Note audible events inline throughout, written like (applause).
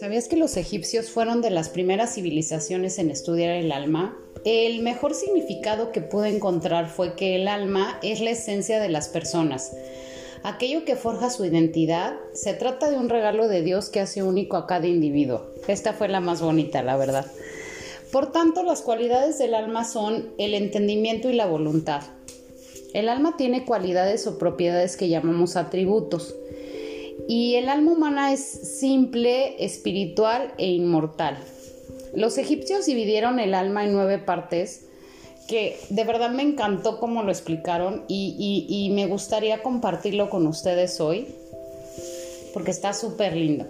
¿Sabías que los egipcios fueron de las primeras civilizaciones en estudiar el alma? El mejor significado que pude encontrar fue que el alma es la esencia de las personas. Aquello que forja su identidad se trata de un regalo de Dios que hace único a cada individuo. Esta fue la más bonita, la verdad. Por tanto, las cualidades del alma son el entendimiento y la voluntad. El alma tiene cualidades o propiedades que llamamos atributos. Y el alma humana es simple, espiritual e inmortal. Los egipcios dividieron el alma en nueve partes, que de verdad me encantó cómo lo explicaron y, me gustaría compartirlo con ustedes hoy, porque está súper lindo.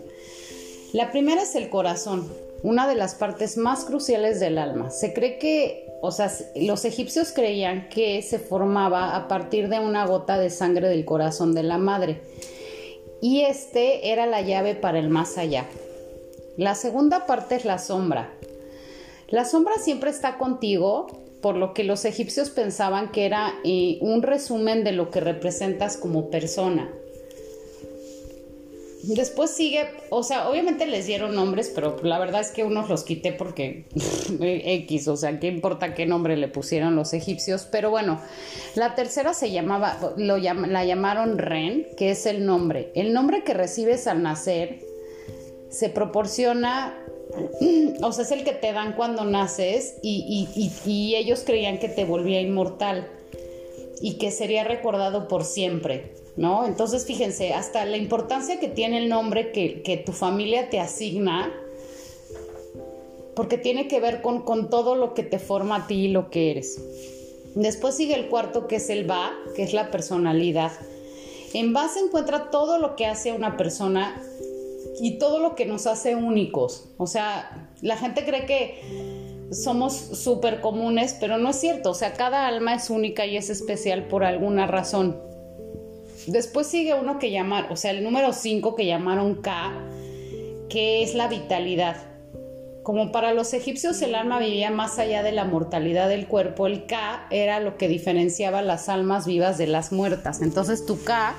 La primera es el corazón, una de las partes más cruciales del alma. Se cree que, o sea, los egipcios creían que se formaba a partir de una gota de sangre del corazón de la madre y este era la llave para el más allá. La segunda parte es la sombra. La sombra siempre está contigo, por lo que los egipcios pensaban que era eh, un resumen de lo que representas como persona. Después sigue, o sea, obviamente les dieron nombres, pero la verdad es que unos los quité porque (laughs) X, o sea, qué importa qué nombre le pusieron los egipcios. Pero bueno, la tercera se llamaba, lo la llamaron Ren, que es el nombre. El nombre que recibes al nacer se proporciona, (clears throat) o sea, es el que te dan cuando naces y, y ellos creían que te volvía inmortal y que sería recordado por siempre. ¿No? Entonces, fíjense, hasta la importancia que tiene el nombre que, tu familia te asigna, porque tiene que ver con, con, todo lo que te forma a ti y lo que eres. Después sigue el cuarto, que es el va, que es la personalidad. En va se encuentra todo lo que hace a una persona y todo lo que nos hace únicos. O sea, la gente cree que somos súper comunes, pero no es cierto. O sea, cada alma es única y es especial por alguna razón. Después sigue uno que llamar, o sea, el número 5 que llamaron K, que es la vitalidad. Como para los egipcios el alma vivía más allá de la mortalidad del cuerpo, el K era lo que diferenciaba las almas vivas de las muertas. Entonces tu K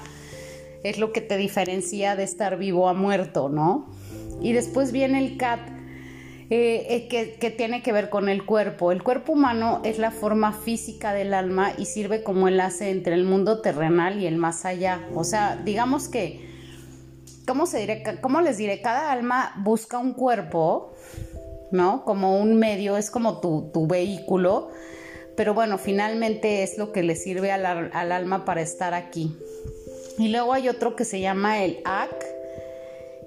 es lo que te diferencia de estar vivo a muerto, ¿no? Y después viene el Kat, eh, que, tiene que ver con el cuerpo. El cuerpo humano es la forma física del alma y sirve como enlace entre el mundo terrenal y el más allá. O sea, digamos que, ¿cómo, se diré, cómo les diré? Cada alma busca un cuerpo, ¿no? Como un medio, es como tu, tu vehículo, pero bueno, finalmente es lo que le sirve al, al alma para estar aquí. Y luego hay otro que se llama el AK,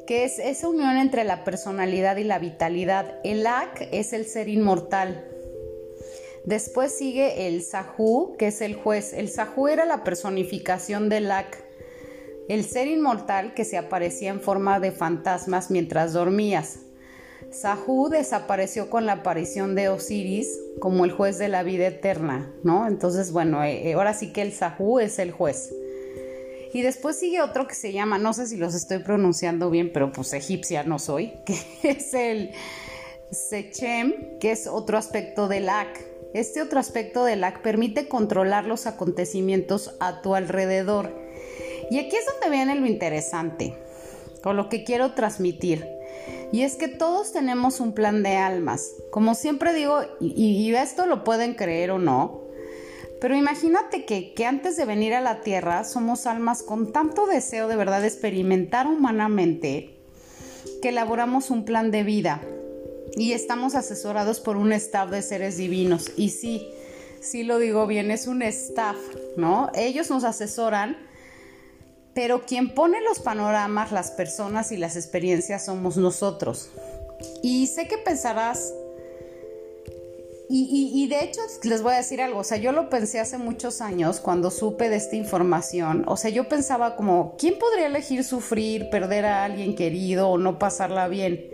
que es esa unión entre la personalidad y la vitalidad. El Ak es el ser inmortal. Después sigue el Sahu, que es el juez. El Sahu era la personificación del Ak, el ser inmortal que se aparecía en forma de fantasmas mientras dormías. Sahu desapareció con la aparición de Osiris como el juez de la vida eterna, ¿no? Entonces, bueno, eh, eh, ahora sí que el Sahu es el juez. Y después sigue otro que se llama, no sé si los estoy pronunciando bien, pero pues egipcia no soy, (laughs) que es el Sechem, que es otro aspecto del Ak. Este otro aspecto del Ak permite controlar los acontecimientos a tu alrededor. Y aquí es donde viene lo interesante, con lo que quiero transmitir. Y es que todos tenemos un plan de almas. Como siempre digo, y esto lo pueden creer o no, pero imagínate que, antes de venir a la Tierra somos almas con tanto deseo de verdad de experimentar humanamente que elaboramos un plan de vida y estamos asesorados por un staff de seres divinos. Y sí, sí lo digo bien, es un staff, ¿no? Ellos nos asesoran, pero quien pone los panoramas, las personas y las experiencias somos nosotros. Y sé que pensarás, y, de hecho les voy a decir algo, o sea, yo lo pensé hace muchos años cuando supe de esta información, o sea, yo pensaba como, ¿quién podría elegir sufrir, perder a alguien querido o no pasarla bien?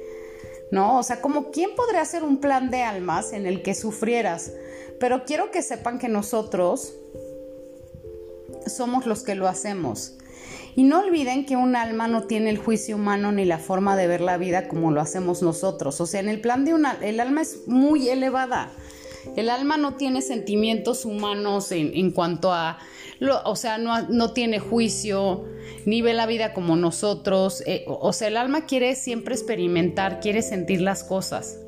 ¿No? O sea, como, ¿quién podría hacer un plan de almas en el que sufrieras? Pero quiero que sepan que nosotros somos los que lo hacemos. Y no olviden que un alma no tiene el juicio humano ni la forma de ver la vida como lo hacemos nosotros. O sea, en el plan de una, el alma es muy elevada. El alma no tiene sentimientos humanos en, cuanto a, o sea, no, no, tiene juicio, ni ve la vida como nosotros. Eh, o sea, el alma quiere siempre experimentar, quiere sentir las cosas.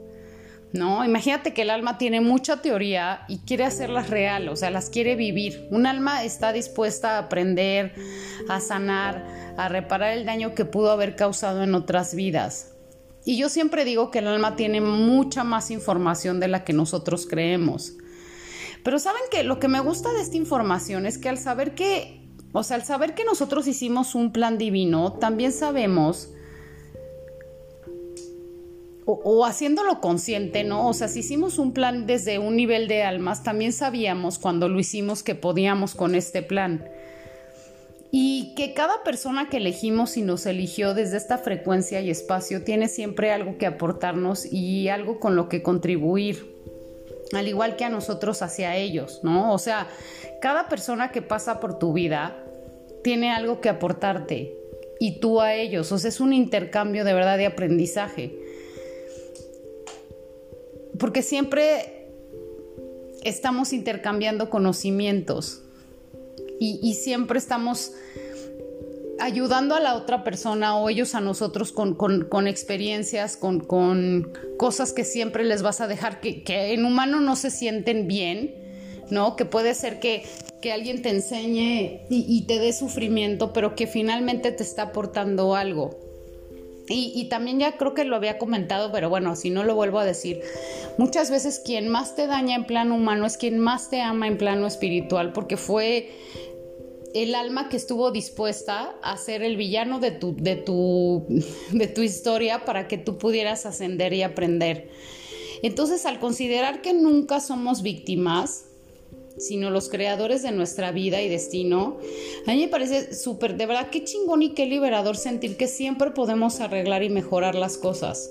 ¿no? Imagínate que el alma tiene mucha teoría y quiere hacerlas real, o sea, las quiere vivir. Un alma está dispuesta a aprender, a sanar, a reparar el daño que pudo haber causado en otras vidas. Y yo siempre digo que el alma tiene mucha más información de la que nosotros creemos. Pero saben que lo que me gusta de esta información es que al saber que, o sea, al saber que nosotros hicimos un plan divino, también sabemos o, haciéndolo consciente, ¿no? O sea, si hicimos un plan desde un nivel de almas, también sabíamos cuando lo hicimos que podíamos con este plan. Y que cada persona que elegimos y nos eligió desde esta frecuencia y espacio tiene siempre algo que aportarnos y algo con lo que contribuir, al igual que a nosotros hacia ellos, ¿no? O sea, cada persona que pasa por tu vida tiene algo que aportarte y tú a ellos, o sea, es un intercambio de verdad de aprendizaje. Porque siempre estamos intercambiando conocimientos y, siempre estamos ayudando a la otra persona o ellos a nosotros con, experiencias, con, cosas que siempre les vas a dejar, que, en humano no se sienten bien, ¿no? Que puede ser que, alguien te enseñe y, te dé sufrimiento, pero que finalmente te está aportando algo. Y, también ya creo que lo había comentado, pero bueno, si no lo vuelvo a decir, muchas veces quien más te daña en plano humano es quien más te ama en plano espiritual, porque fue el alma que estuvo dispuesta a ser el villano de tu, de tu, (laughs) de tu historia para que tú pudieras ascender y aprender. Entonces, al considerar que nunca somos víctimas, sino los creadores de nuestra vida y destino. A mí me parece súper, de verdad, qué chingón y qué liberador sentir que siempre podemos arreglar y mejorar las cosas,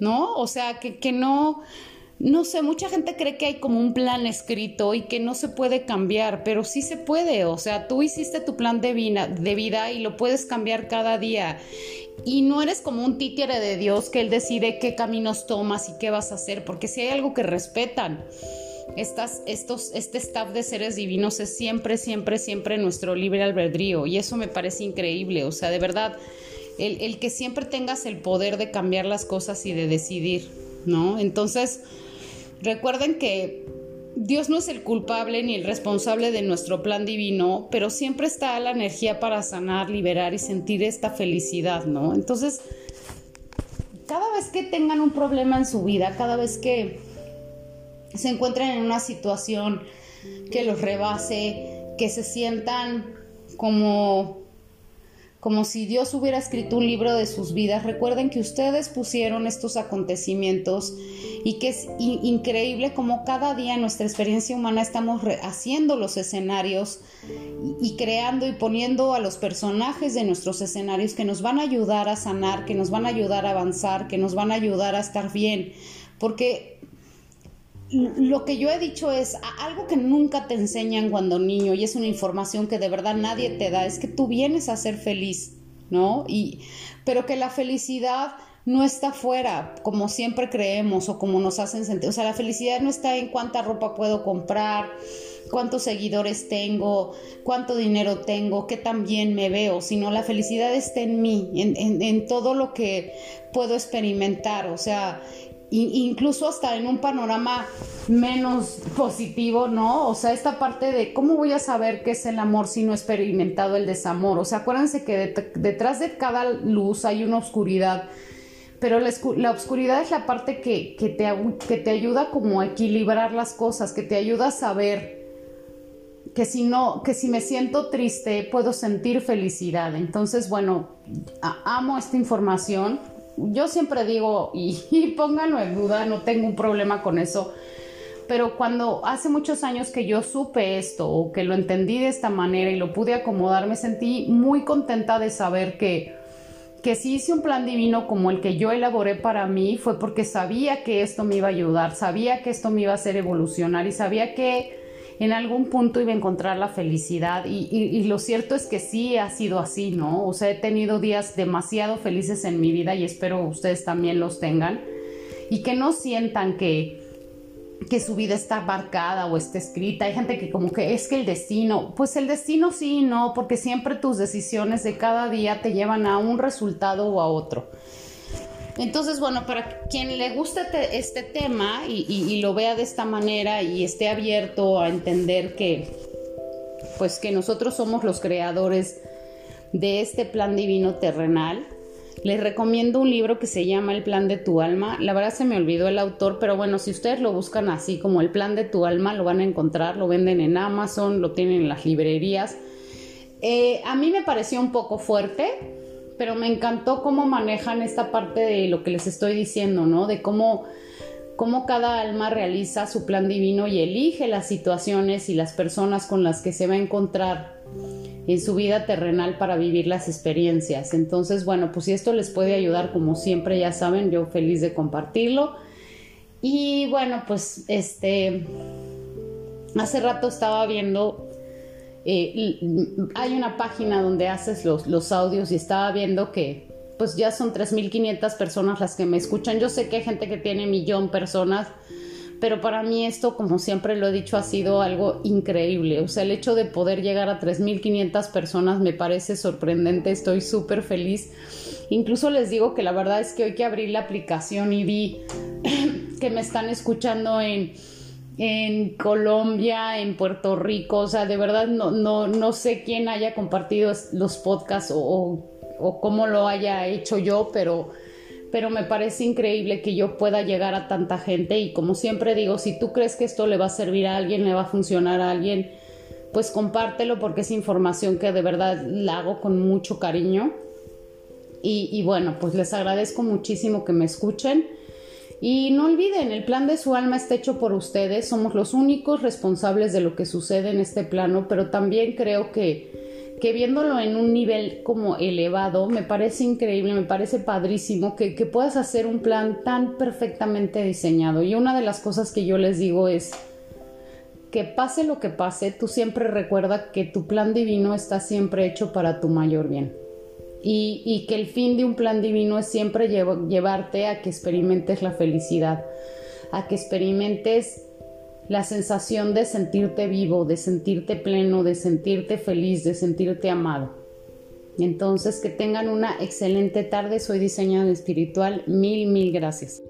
¿no? O sea, que, que no, no sé, mucha gente cree que hay como un plan escrito y que no se puede cambiar, pero sí se puede, o sea, tú hiciste tu plan de vida, de vida y lo puedes cambiar cada día. Y no eres como un títere de Dios que Él decide qué caminos tomas y qué vas a hacer, porque si hay algo que respetan estas, estos, este staff de seres divinos es siempre, siempre, siempre nuestro libre albedrío y eso me parece increíble, o sea, de verdad, el, el que siempre tengas el poder de cambiar las cosas y de decidir, ¿no? Entonces, recuerden que Dios no es el culpable ni el responsable de nuestro plan divino, pero siempre está la energía para sanar, liberar y sentir esta felicidad, ¿no? Entonces, cada vez que tengan un problema en su vida, cada vez que se encuentran en una situación que los rebase, que se sientan como como si Dios hubiera escrito un libro de sus vidas. Recuerden que ustedes pusieron estos acontecimientos y que es increíble como cada día en nuestra experiencia humana estamos haciendo los escenarios y, creando y poniendo a los personajes de nuestros escenarios que nos van a ayudar a sanar, que nos van a ayudar a avanzar, que nos van a ayudar a estar bien. Porque lo que yo he dicho es algo que nunca te enseñan cuando niño y es una información que de verdad nadie te da, es que tú vienes a ser feliz, ¿no? Y, pero que la felicidad no está fuera, como siempre creemos o como nos hacen sentir. O sea, la felicidad no está en cuánta ropa puedo comprar, cuántos seguidores tengo, cuánto dinero tengo, qué tan bien me veo, sino la felicidad está en mí, en, en todo lo que puedo experimentar. O sea, incluso hasta en un panorama menos positivo, ¿no? O sea, esta parte de cómo voy a saber qué es el amor si no he experimentado el desamor. O sea, acuérdense que detrás de cada luz hay una oscuridad, pero la, oscuridad es la parte que, que, te, que te ayuda como a equilibrar las cosas, que te ayuda a saber que si no, que si me siento triste puedo sentir felicidad. Entonces, bueno, amo esta información yo siempre digo, (laughs) y, pónganlo en duda, no tengo un problema con eso, pero cuando hace muchos años que yo supe esto o que lo entendí de esta manera y lo pude acomodar, me sentí muy contenta de saber que, que si hice un plan divino como el que yo elaboré para mí fue porque sabía que esto me iba a ayudar, sabía que esto me iba a hacer evolucionar y sabía que en algún punto iba a encontrar la felicidad y, lo cierto es que sí ha sido así, ¿no? O sea, he tenido días demasiado felices en mi vida y espero ustedes también los tengan y que no sientan que, que su vida está marcada o está escrita. Hay gente que como que es que el destino, pues el destino sí, no, porque siempre tus decisiones de cada día te llevan a un resultado o a otro. Entonces, bueno, para quien le guste este tema y, lo vea de esta manera y esté abierto a entender que, pues que nosotros somos los creadores de este plan divino terrenal, les recomiendo un libro que se llama El plan de tu alma. La verdad se me olvidó el autor, pero bueno, si ustedes lo buscan así como El plan de tu alma, lo van a encontrar, lo venden en Amazon, lo tienen en las librerías. Eh, a mí me pareció un poco fuerte, pero me encantó cómo manejan esta parte de lo que les estoy diciendo, ¿no? De cómo, cómo cada alma realiza su plan divino y elige las situaciones y las personas con las que se va a encontrar en su vida terrenal para vivir las experiencias. Entonces, bueno, pues si esto les puede ayudar, como siempre ya saben, yo feliz de compartirlo. Y bueno, pues este, hace rato estaba viendo eh, hay una página donde haces los, audios y estaba viendo que pues ya son 3.500 personas las que me escuchan. Yo sé que hay gente que tiene millón personas, pero para mí esto, como siempre lo he dicho, ha sido algo increíble. O sea, el hecho de poder llegar a 3.500 personas me parece sorprendente, estoy súper feliz. Incluso les digo que la verdad es que hoy que abrí la aplicación y vi (clears throat) que me están escuchando en en Colombia, en Puerto Rico, o sea, de verdad no, no, no sé quién haya compartido los podcasts o, o, cómo lo haya hecho yo, pero, pero me parece increíble que yo pueda llegar a tanta gente y como siempre digo, si tú crees que esto le va a servir a alguien, le va a funcionar a alguien, pues compártelo porque es información que de verdad la hago con mucho cariño. Y, y bueno, pues les agradezco muchísimo que me escuchen. Y no olviden, el plan de su alma está hecho por ustedes, somos los únicos responsables de lo que sucede en este plano, pero también creo que, viéndolo en un nivel como elevado, me parece increíble, me parece padrísimo que, que puedas hacer un plan tan perfectamente diseñado. Y una de las cosas que yo les digo es que pase lo que pase, tú siempre recuerda que tu plan divino está siempre hecho para tu mayor bien y, que el fin de un plan divino es siempre llevarte a que experimentes la felicidad, a que experimentes la sensación de sentirte vivo, de sentirte pleno, de sentirte feliz, de sentirte amado. Entonces, que tengan una excelente tarde. Soy diseñador espiritual. Mil, mil gracias.